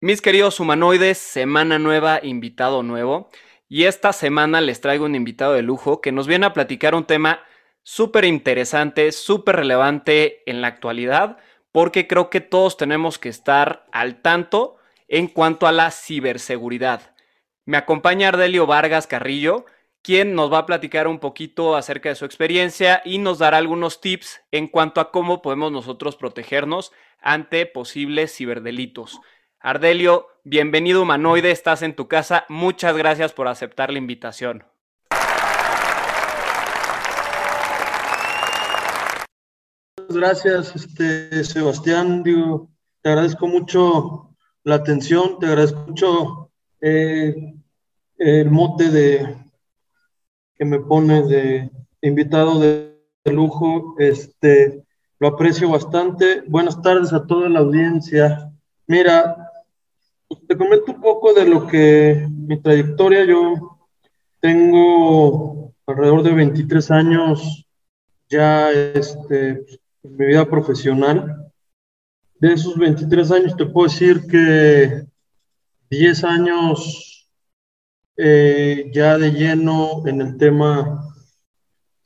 Mis queridos humanoides, semana nueva, invitado nuevo. Y esta semana les traigo un invitado de lujo que nos viene a platicar un tema súper interesante, súper relevante en la actualidad, porque creo que todos tenemos que estar al tanto en cuanto a la ciberseguridad. Me acompaña Ardelio Vargas Carrillo, quien nos va a platicar un poquito acerca de su experiencia y nos dará algunos tips en cuanto a cómo podemos nosotros protegernos ante posibles ciberdelitos. Ardelio, bienvenido humanoide, estás en tu casa. Muchas gracias por aceptar la invitación. Gracias, este, Sebastián. Te agradezco mucho la atención, te agradezco mucho eh, el mote de, que me pone de invitado de, lujo. Este, lo aprecio bastante. Buenas tardes a toda la audiencia. Mira, te comento un poco de lo que mi trayectoria. Yo tengo alrededor de 23 años ya este, en mi vida profesional. De esos 23 años te puedo decir que 10 años eh, ya de lleno en el tema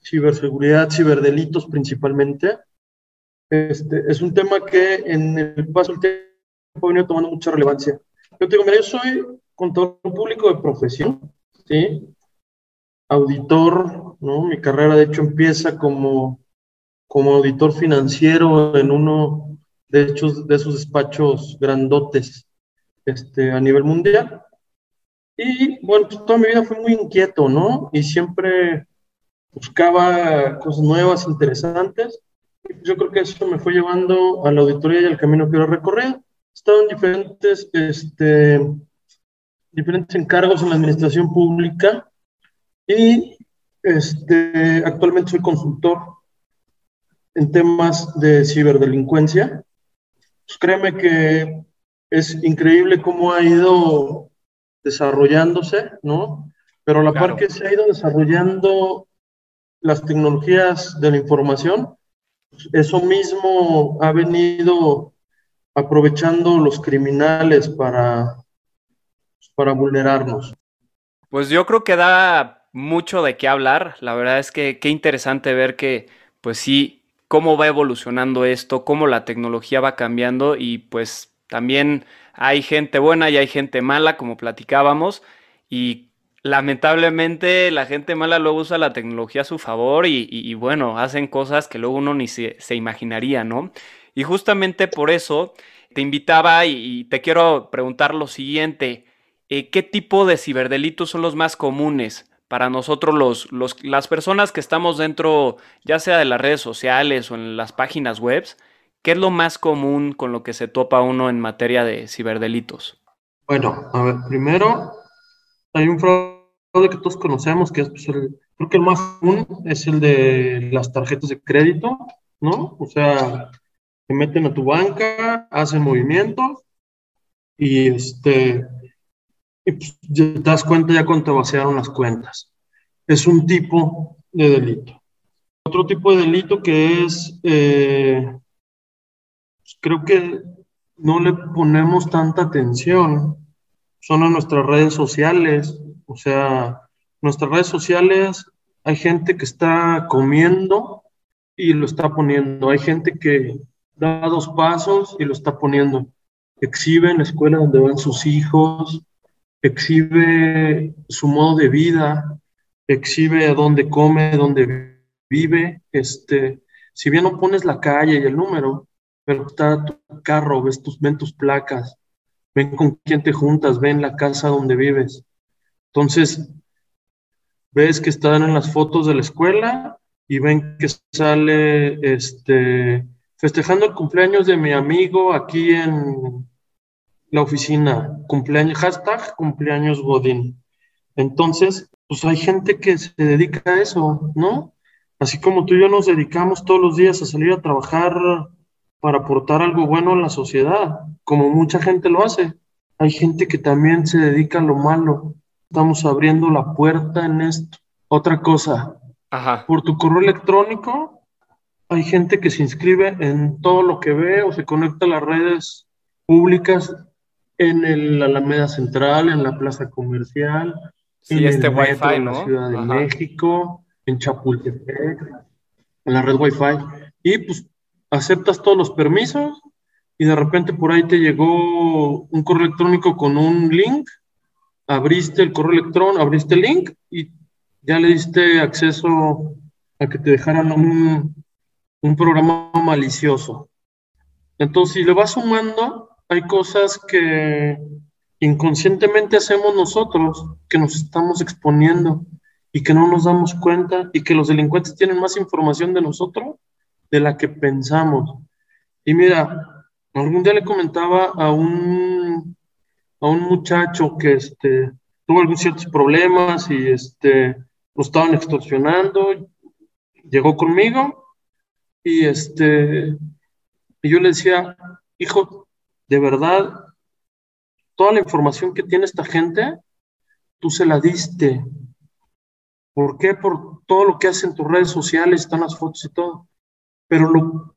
ciberseguridad, ciberdelitos principalmente. Este, es un tema que en el paso del tiempo ha venido tomando mucha relevancia. Yo te digo, mira, yo soy contador público de profesión, ¿sí? Auditor, ¿no? Mi carrera de hecho empieza como, como auditor financiero en uno de, hecho, de esos despachos grandotes este, a nivel mundial. Y bueno, pues, toda mi vida fue muy inquieto, ¿no? Y siempre buscaba cosas nuevas, interesantes. Yo creo que eso me fue llevando a la auditoría y al camino que yo recorrí. He estado en diferentes, este, diferentes encargos en la administración pública y este, actualmente soy consultor en temas de ciberdelincuencia. Pues créeme que es increíble cómo ha ido desarrollándose, ¿no? Pero a la par que se ha ido desarrollando las tecnologías de la información, eso mismo ha venido aprovechando los criminales para, para vulnerarnos. Pues yo creo que da mucho de qué hablar. La verdad es que qué interesante ver que, pues sí, cómo va evolucionando esto, cómo la tecnología va cambiando y pues también hay gente buena y hay gente mala, como platicábamos, y lamentablemente la gente mala luego usa la tecnología a su favor y, bueno, hacen cosas que luego uno ni se, imaginaría, ¿no? Y justamente por eso te invitaba y, te quiero preguntar lo siguiente, eh, ¿qué tipo de ciberdelitos son los más comunes? Para nosotros, los, las personas que estamos dentro, ya sea de las redes sociales o en las páginas web, ¿Qué es lo más común con lo que se topa uno en materia de ciberdelitos? Bueno, a ver, primero hay un fraude que todos conocemos, que es pues, el, creo que el más común es el de las tarjetas de crédito, ¿no? O sea, te meten a tu banca, hacen movimientos y este pues, te das cuenta ya cuando te vaciaron las cuentas. Es un tipo de delito. Otro tipo de delito que es eh, creo que no le ponemos tanta atención. Son a nuestras redes sociales. O sea, nuestras redes sociales hay gente que está comiendo y lo está poniendo. Hay gente que da dos pasos y lo está poniendo. Exhibe en la escuela donde van sus hijos, exhibe su modo de vida, exhibe a dónde come, dónde vive. Este, si bien no pones la calle y el número, pero está tu carro, ves tus, ven tus placas, ven con quién te juntas, ven la casa donde vives. Entonces, ves que están en las fotos de la escuela y ven que sale este, festejando el cumpleaños de mi amigo aquí en la oficina, cumpleaños, hashtag cumpleaños Godín. Entonces, pues hay gente que se dedica a eso, ¿no? Así como tú y yo nos dedicamos todos los días a salir a trabajar para aportar algo bueno a la sociedad, como mucha gente lo hace. Hay gente que también se dedica a lo malo. Estamos abriendo la puerta en esto. Otra cosa, por tu correo electrónico, hay gente que se inscribe en todo lo que ve o se conecta a las redes públicas en el Alameda Central, en la Plaza Comercial, en este el Wi-Fi, ¿no? la Ciudad de México, en Chapultepec, en la red Wi-Fi. Y pues aceptas todos los permisos y de repente por ahí te llegó un correo electrónico con un link, abriste el correo electrónico, abriste el link y ya le diste acceso a que te dejaran un, un programa malicioso. Entonces, si le vas sumando, hay cosas que inconscientemente hacemos nosotros, que nos estamos exponiendo y que no nos damos cuenta y que los delincuentes tienen más información de nosotros de la que pensamos. Y mira, algún día le comentaba a un, a un muchacho que este, tuvo algunos ciertos problemas y este, lo estaban extorsionando, llegó conmigo y este y yo le decía, hijo, de verdad, toda la información que tiene esta gente, tú se la diste. ¿Por qué? Por todo lo que hacen en tus redes sociales, están las fotos y todo. Pero lo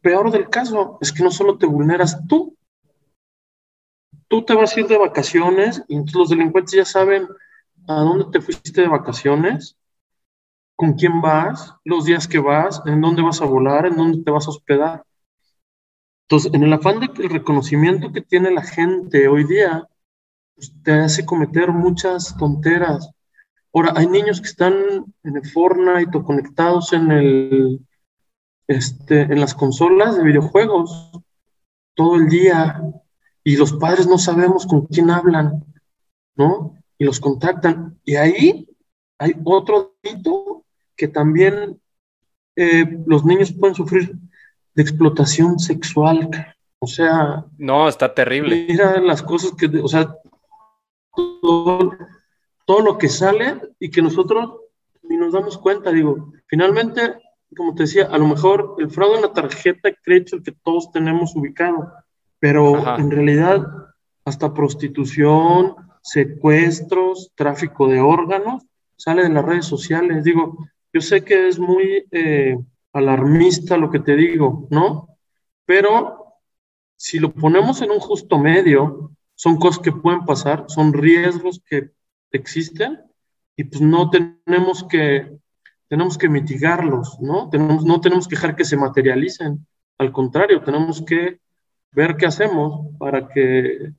peor del caso es que no solo te vulneras tú, tú te vas a ir de vacaciones y entonces los delincuentes ya saben a dónde te fuiste de vacaciones, con quién vas, los días que vas, en dónde vas a volar, en dónde te vas a hospedar. Entonces, en el afán de el reconocimiento que tiene la gente hoy día pues, te hace cometer muchas tonteras. Ahora, hay niños que están en el Fortnite o conectados en, el, este, en las consolas de videojuegos todo el día y los padres no sabemos con quién hablan, ¿no? y los contactan. Y ahí hay otro delito que también eh, los niños pueden sufrir de explotación sexual. O sea... No, está terrible. Mira las cosas que, o sea, todo, todo lo que sale y que nosotros ni nos damos cuenta, digo, finalmente, como te decía, a lo mejor el fraude en la tarjeta de crédito el que todos tenemos ubicado, pero en realidad hasta prostitución, secuestros, tráfico de órganos, sale de las redes sociales. Digo, yo sé que es muy eh, alarmista lo que te digo, ¿no? Pero si lo ponemos en un justo medio, son cosas que pueden pasar, son riesgos que existen y pues no tenemos que, tenemos que mitigarlos, ¿no? Tenemos, no tenemos que dejar que se materialicen, al contrario, tenemos que ver qué hacemos para que,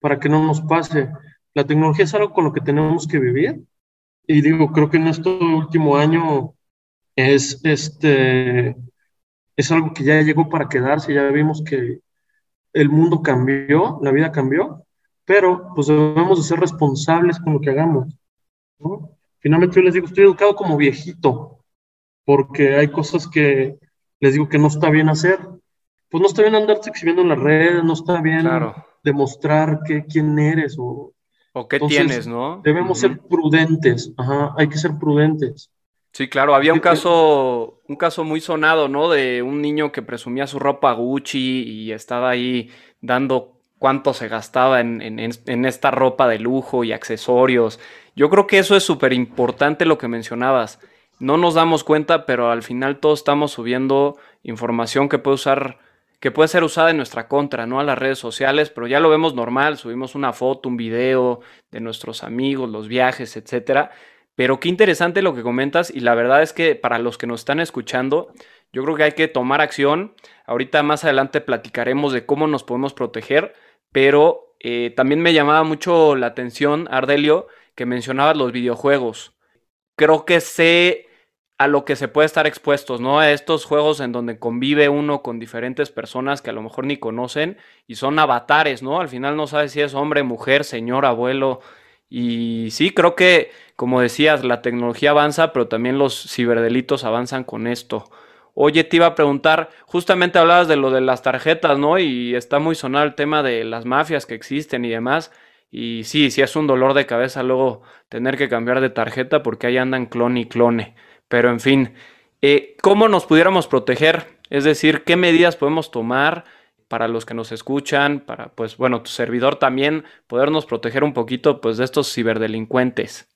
para que no nos pase la tecnología es algo con lo que tenemos que vivir. Y digo, creo que en este último año es, este, es algo que ya llegó para quedarse. Ya vimos que el mundo cambió, la vida cambió, pero pues debemos de ser responsables con lo que hagamos. Finalmente yo les digo, estoy educado como viejito, porque hay cosas que les digo que no está bien hacer. Pues no está bien andarte exhibiendo en las redes, no está bien demostrar que, quién eres o ¿O qué tienes, no? Debemos ser prudentes, ajá, hay que ser prudentes. Sí, claro, había un caso, un caso muy sonado, ¿no? De un niño que presumía su ropa Gucci y estaba ahí dando cuánto se gastaba en, en esta ropa de lujo y accesorios. Yo creo que eso es súper importante lo que mencionabas. No nos damos cuenta, pero al final todos estamos subiendo información que puede usar que puede ser usada en nuestra contra, ¿no? A las redes sociales, pero ya lo vemos normal, subimos una foto, un video de nuestros amigos, los viajes, etcétera. Pero qué interesante lo que comentas y la verdad es que para los que nos están escuchando, yo creo que hay que tomar acción. Ahorita más adelante platicaremos de cómo nos podemos proteger, pero eh, también me llamaba mucho la atención, Ardelio, que mencionabas los videojuegos. Creo que sé a lo que se puede estar expuestos, ¿no? A estos juegos en donde convive uno con diferentes personas que a lo mejor ni conocen y son avatares, ¿no? Al final no sabes si es hombre, mujer, señor, abuelo. Y sí, creo que, como decías, la tecnología avanza, pero también los ciberdelitos avanzan con esto. Oye, te iba a preguntar, justamente hablabas de lo de las tarjetas, ¿no? Y está muy sonado el tema de las mafias que existen y demás. Y sí, sí es un dolor de cabeza luego tener que cambiar de tarjeta porque ahí andan clone y clone. Pero en fin, eh, ¿cómo nos pudiéramos proteger? Es decir, ¿qué medidas podemos tomar para los que nos escuchan, para, pues, bueno, tu servidor también, podernos proteger un poquito, pues, de estos ciberdelincuentes?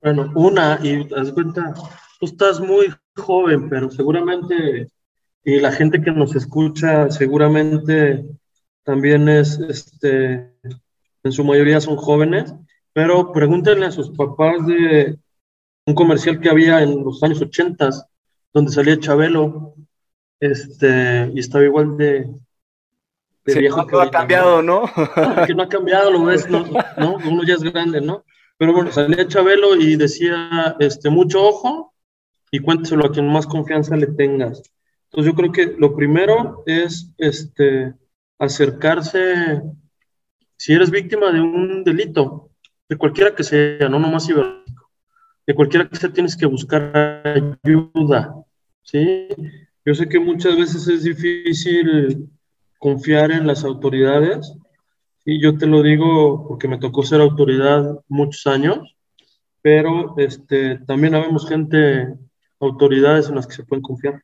Bueno, una, y das cuenta, tú estás muy joven, pero seguramente, y la gente que nos escucha, seguramente también es, este, en su mayoría son jóvenes, pero pregúntenle a sus papás de un comercial que había en los años 80, donde salía Chabelo, este, y estaba igual de, viejo. No, que ha cambiado, ¿no? que no ha cambiado, lo ves, ¿no? Uno ya es grande, ¿no? Pero bueno, salía Chabelo y decía, este, mucho ojo y cuénteselo a quien más confianza le tengas. Entonces yo creo que lo primero es, este, acercarse si eres víctima de un delito, de cualquiera que sea, no nomás cibernético, de cualquiera que tienes que buscar ayuda, ¿sí? Yo sé que muchas veces es difícil confiar en las autoridades, y yo te lo digo porque me tocó ser autoridad muchos años, pero este, también habemos gente, autoridades en las que se pueden confiar.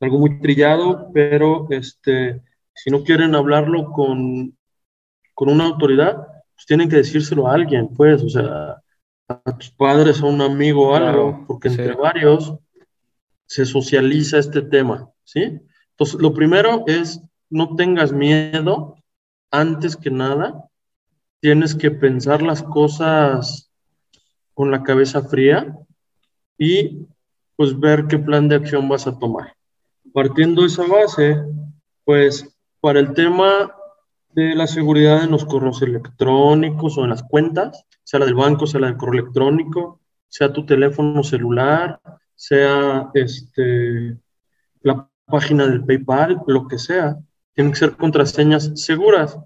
Algo muy trillado, pero este, si no quieren hablarlo con con una autoridad, pues tienen que decírselo a alguien, pues, o sea, a tus padres, a un amigo o algo, porque entre varios se socializa este tema, ¿sí? Entonces, lo primero es, no tengas miedo, antes que nada, tienes que pensar las cosas con la cabeza fría y pues ver qué plan de acción vas a tomar. Partiendo de esa base, pues para el tema de la seguridad en los correos electrónicos o en las cuentas, sea la del banco, sea la del correo electrónico, sea tu teléfono celular, sea este, la página del PayPal, lo que sea. Tienen que ser contraseñas seguras.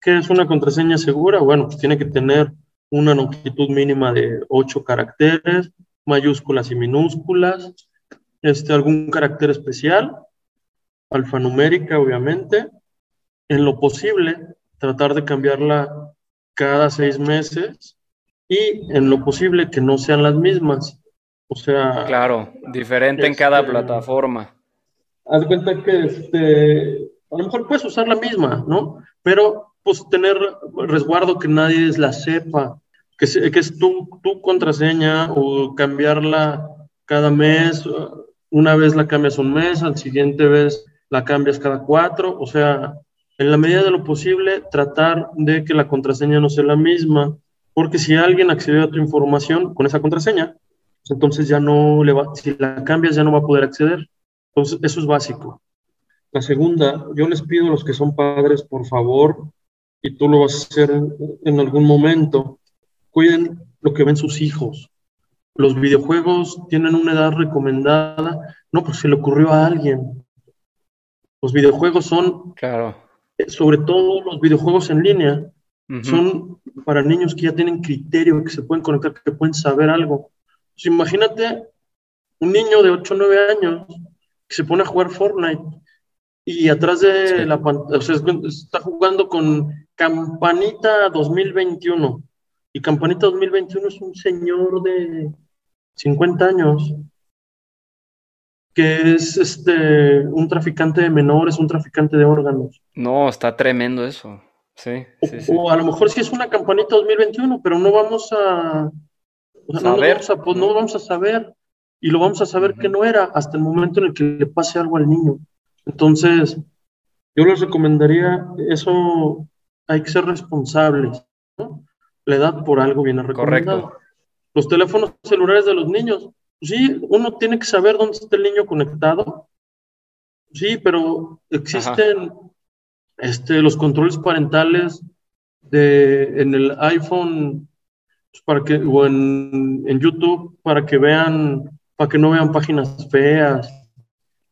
¿Qué es una contraseña segura? Bueno, pues tiene que tener una longitud mínima de ocho caracteres, mayúsculas y minúsculas, este, algún carácter especial, alfanumérica, obviamente, en lo posible, tratar de cambiarla cada seis meses y en lo posible que no sean las mismas. O sea. Claro, diferente en cada este, plataforma. Haz cuenta que este, a lo mejor puedes usar la misma, ¿no? Pero pues tener resguardo que nadie la sepa, que, que es tu, tu contraseña o cambiarla cada mes, una vez la cambias un mes, al siguiente vez la cambias cada cuatro, o sea, en la medida de lo posible, tratar de que la contraseña no sea la misma, porque si alguien accedió a tu información con esa contraseña, pues entonces ya no le va, si la cambias ya no va a poder acceder. Entonces, eso es básico. La segunda, yo les pido a los que son padres, por favor, y tú lo vas a hacer en, algún momento, cuiden lo que ven sus hijos. Los videojuegos tienen una edad recomendada, no, pues se le ocurrió a alguien. Los videojuegos son claro sobre todo los videojuegos en línea, son para niños que ya tienen criterio, que se pueden conectar, que pueden saber algo. Pues imagínate un niño de 8 o 9 años que se pone a jugar Fortnite y atrás de la pantalla, o sea, está jugando con Campanita 2021. Y Campanita 2021 es un señor de 50 años que es este un traficante de menores, un traficante de órganos. No, está tremendo eso. Sí, o, a lo mejor sí es una campanita 2021, pero no vamos a, no, vamos a pues, no vamos a saber y lo vamos a saber que no era hasta el momento en el que le pase algo al niño. Entonces, yo les recomendaría eso, hay que ser responsables. ¿no? La edad por algo viene recomendado. Correcto. Los teléfonos celulares de los niños, Sí, uno tiene que saber dónde está el niño conectado. Sí, pero existen este, los controles parentales de, en el iPhone pues, para que, o en, en, YouTube para que vean, para que no vean páginas feas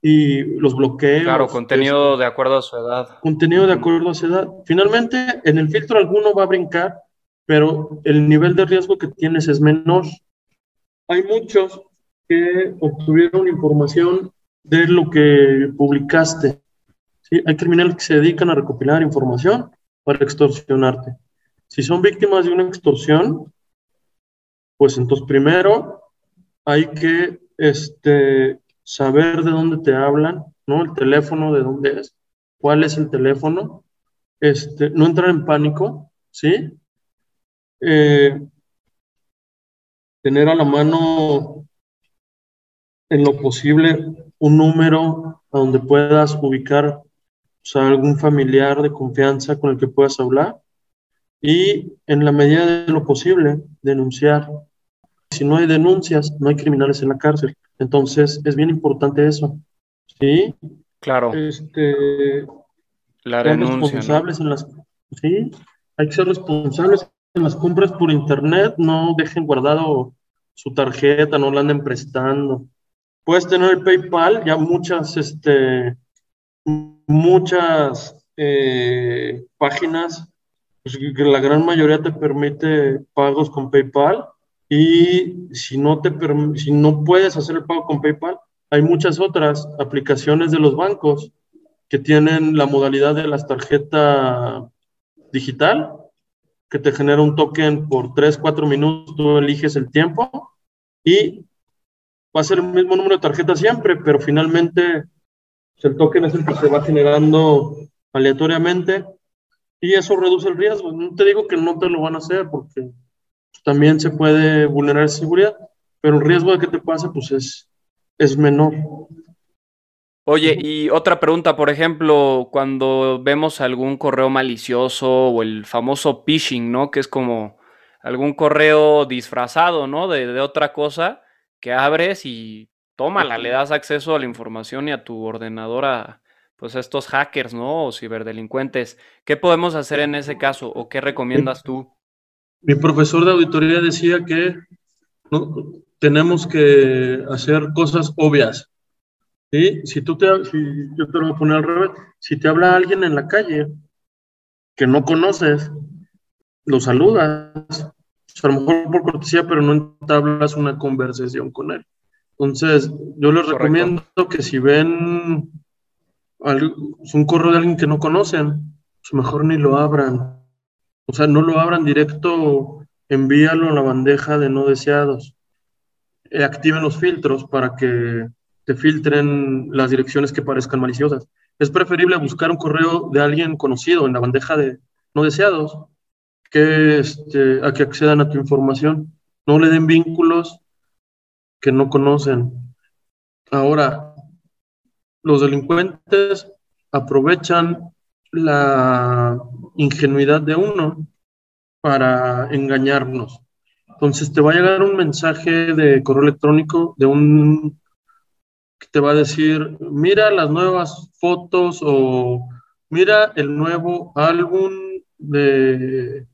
y los bloqueos. Claro, contenido de acuerdo a su edad. Contenido de acuerdo a su edad. Finalmente, en el filtro alguno va a brincar, pero el nivel de riesgo que tienes es menor. Hay muchos que obtuvieron información de lo que publicaste. Hay criminales que se dedican a recopilar información para extorsionarte. Si son víctimas de una extorsión, pues entonces primero hay que este, saber de dónde te hablan, ¿no? El teléfono, de dónde es, cuál es el teléfono, este, no entrar en pánico, ¿sí? Eh, tener a la mano en lo posible un número a donde puedas ubicar o algún familiar de confianza con el que puedas hablar y en la medida de lo posible denunciar. Si no hay denuncias, no hay criminales en la cárcel. Entonces es bien importante eso. ¿Sí? Claro. Este, la. Responsables en las, sí, hay que ser responsables en las compras por internet. No dejen guardado su tarjeta, no la anden prestando. Puedes tener el PayPal, ya muchas, este, muchas eh, páginas, pues, la gran mayoría te permite pagos con PayPal. Y si no, te, si no puedes hacer el pago con PayPal, hay muchas otras aplicaciones de los bancos que tienen la modalidad de las tarjetas digital, que te genera un token por 3, 4 minutos, tú eliges el tiempo y va a ser el mismo número de tarjetas siempre, pero finalmente pues, el token es el que se va generando aleatoriamente y eso reduce el riesgo. No te digo que no te lo van a hacer porque también se puede vulnerar seguridad, pero el riesgo de que te pase pues es, es menor. Oye, y otra pregunta, por ejemplo, cuando vemos algún correo malicioso o el famoso phishing, ¿no? Que es como algún correo disfrazado, ¿no? De, de otra cosa que abres y tómala, le das acceso a la información y a tu ordenador a pues estos hackers, ¿no? O ciberdelincuentes. ¿Qué podemos hacer en ese caso o qué recomiendas tú? Mi profesor de auditoría decía que tenemos que hacer cosas obvias. ¿sí? Si tú te, si, yo te lo voy a poner al revés, si te habla alguien en la calle que no conoces, lo saludas, a lo mejor por cortesía, pero no entablas una conversación con él. Entonces, yo les recomiendo que si ven un correo de alguien que no conocen, pues mejor ni lo abran. O sea, no lo abran directo, envíalo a la bandeja de no deseados. Eh, activen los filtros para que te filtren las direcciones que parezcan maliciosas. Es preferible buscar un correo de alguien conocido en la bandeja de no deseados que este, a que accedan a tu información. No le den vínculos que no conocen. Ahora, los delincuentes aprovechan la ingenuidad de uno para engañarnos. Entonces te va a llegar un mensaje de correo electrónico de un que te va a decir, mira las nuevas fotos o mira el nuevo álbum de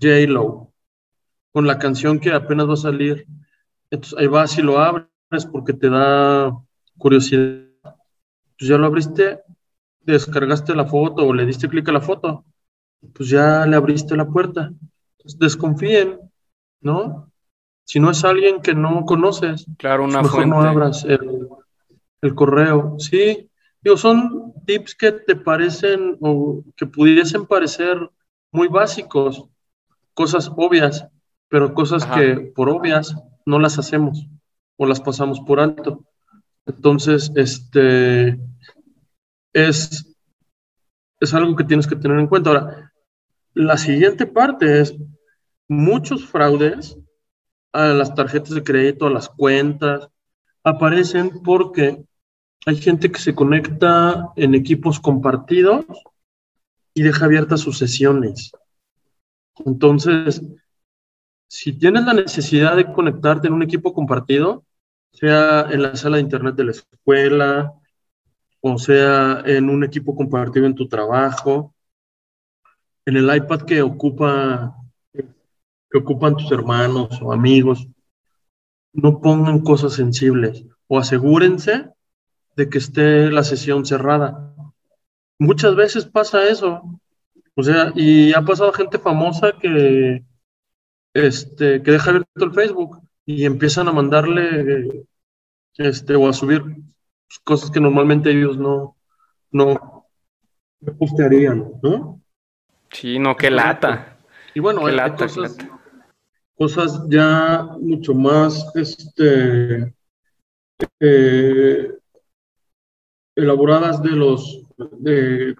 J-Lo, con la canción que apenas va a salir. Entonces ahí vas y lo abres porque te da curiosidad. Pues ya lo abriste, descargaste la foto o le diste clic a la foto, pues ya le abriste la puerta. Entonces, desconfíen, ¿no? Si no es alguien que no conoces, claro, una pues mejor no abras el, el correo. Sí, digo, son tips que te parecen o que pudiesen parecer muy básicos, cosas obvias, pero cosas que por obvias no las hacemos o las pasamos por alto. Entonces, este es, es algo que tienes que tener en cuenta. Ahora, la siguiente parte es muchos fraudes a las tarjetas de crédito, a las cuentas, aparecen porque hay gente que se conecta en equipos compartidos y deja abiertas sus sesiones. Entonces, si tienes la necesidad de conectarte en un equipo compartido, sea en la sala de internet de la escuela, o sea en un equipo compartido en tu trabajo, en el iPad que ocupa que ocupan tus hermanos o amigos, no pongan cosas sensibles o asegúrense de que esté la sesión cerrada. Muchas veces pasa eso, o sea, y ha pasado gente famosa que este, que deja abierto el Facebook y empiezan a mandarle este, o a subir cosas que normalmente ellos no, no postearían, ¿no? Sí, no, qué lata. Y bueno, hay, cosas, cosas, ya mucho más este, eh, elaboradas de los de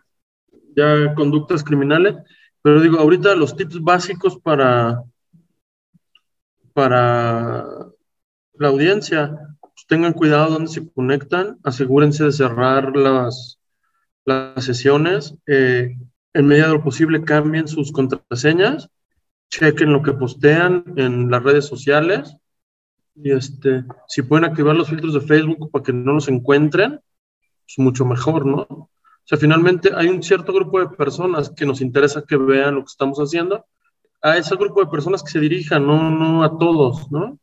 ya conductas criminales, pero digo, ahorita los tips básicos para para la audiencia, pues tengan cuidado donde se conectan, asegúrense de cerrar las, las sesiones, eh, en medida de lo posible cambien sus contraseñas, chequen lo que postean en las redes sociales y este, si pueden activar los filtros de Facebook para que no los encuentren, pues mucho mejor, ¿no? Sea, finalmente hay un cierto grupo de personas que nos interesa que vean lo que estamos haciendo a ese grupo de personas que se dirijan, no, no a todos, ¿no?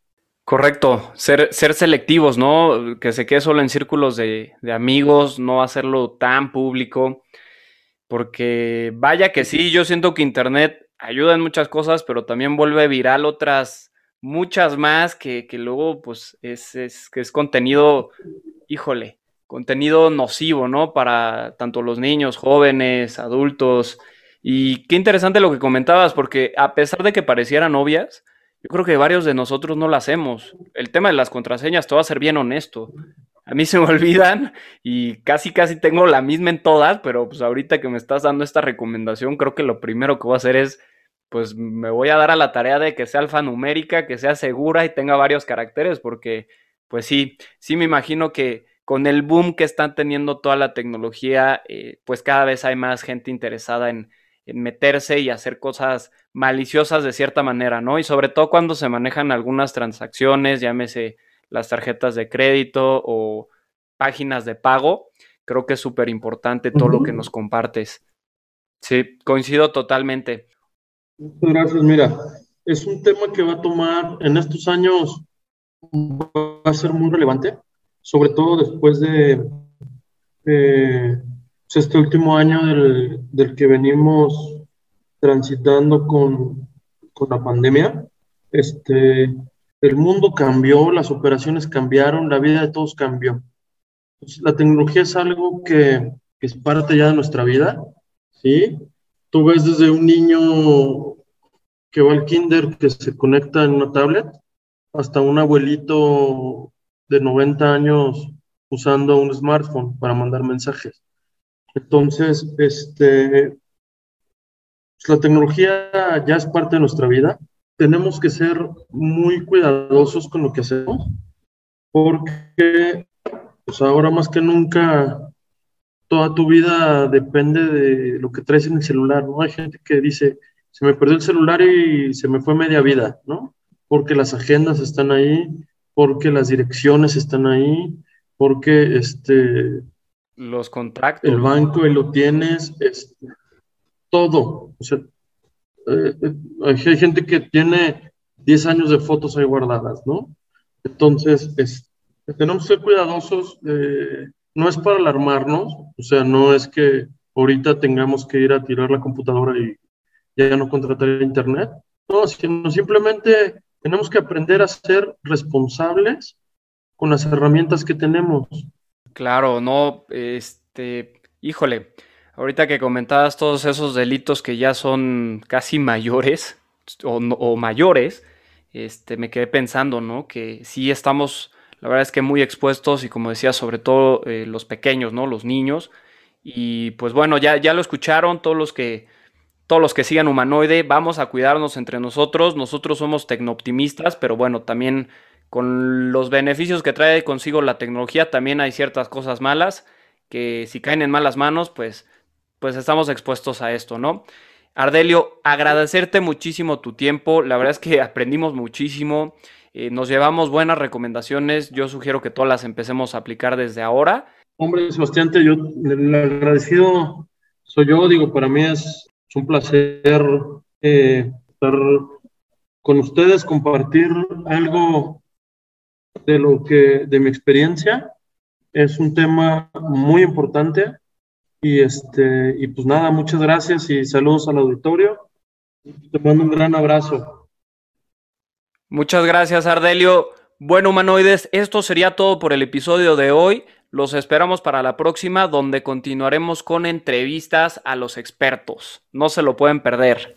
Correcto, ser, ser selectivos, ¿no? Que se quede solo en círculos de, de, amigos, no hacerlo tan público, porque vaya que sí, yo siento que Internet ayuda en muchas cosas, pero también vuelve viral otras, muchas más, que, que luego pues es, es, que es contenido, híjole, contenido nocivo, ¿no? Para tanto los niños, jóvenes, adultos, y qué interesante lo que comentabas, porque a pesar de que parecieran obvias, yo creo que varios de nosotros no lo hacemos. El tema de las contraseñas, te voy a ser bien honesto. A mí se me olvidan y casi casi tengo la misma en todas, pero pues ahorita que me estás dando esta recomendación, creo que lo primero que voy a hacer es, pues me voy a dar a la tarea de que sea alfanumérica, que sea segura y tenga varios caracteres, porque pues sí, sí me imagino que con el boom que están teniendo toda la tecnología, eh, pues cada vez hay más gente interesada en, en meterse y hacer cosas maliciosas de cierta manera, ¿no? Y sobre todo cuando se manejan algunas transacciones, llámese las tarjetas de crédito o páginas de pago, creo que es súper importante todo lo que nos compartes. Sí, coincido totalmente. Muchas gracias. Mira, es un tema que va a tomar en estos años, va a ser muy relevante, sobre todo después de pues, este último año del, que venimos transitando con, la pandemia, este, el mundo cambió, las operaciones cambiaron, la vida de todos cambió. La tecnología es algo que, que, es parte ya de nuestra vida, ¿sí? Tú ves desde un niño que va al kinder, que se conecta en una tablet, hasta un abuelito de 90 años usando un smartphone para mandar mensajes. Entonces, este, pues, la tecnología ya es parte de nuestra vida. Tenemos que ser muy cuidadosos con lo que hacemos, porque pues ahora más que nunca toda tu vida depende de lo que traes en el celular, ¿no? Hay gente que dice, se me perdió el celular y se me fue media vida, ¿no? Porque las agendas están ahí, porque las direcciones están ahí, porque este, los contactos. El banco y lo tienes, es todo. O sea, eh, eh, hay gente que tiene 10 años de fotos ahí guardadas, ¿no? Entonces, es, tenemos que ser cuidadosos. no es para alarmarnos, o sea, no es que ahorita tengamos que ir a tirar la computadora y ya no contratar internet. No, sino simplemente tenemos que aprender a ser responsables con las herramientas que tenemos. Claro, no, este, híjole, ahorita que comentabas todos esos delitos que ya son casi mayores o, mayores, este, me quedé pensando, ¿no? Que sí estamos, la verdad es que muy expuestos y como decía, sobre todo eh, los pequeños, ¿no? Los niños. Y pues bueno, ya, ya lo escucharon todos los que todos los que sigan humanoide, vamos a cuidarnos entre nosotros. Nosotros somos tecnooptimistas, pero bueno, también con los beneficios que trae consigo la tecnología, también hay ciertas cosas malas que si caen en malas manos, pues, pues estamos expuestos a esto, ¿no? Ardelio, agradecerte muchísimo tu tiempo. La verdad es que aprendimos muchísimo. Eh, nos llevamos buenas recomendaciones. Yo sugiero que todas las empecemos a aplicar desde ahora. Hombre, Sebastián, yo el agradecido soy yo. Digo, para mí es, un placer eh, estar con ustedes, compartir algo de lo que, de mi experiencia. Es un tema muy importante y este, y pues nada, muchas gracias y saludos al auditorio. Te mando un gran abrazo. Muchas gracias, Ardelio. Bueno, humanoides, esto sería todo por el episodio de hoy. Los esperamos para la próxima, donde continuaremos con entrevistas a los expertos. No se lo pueden perder.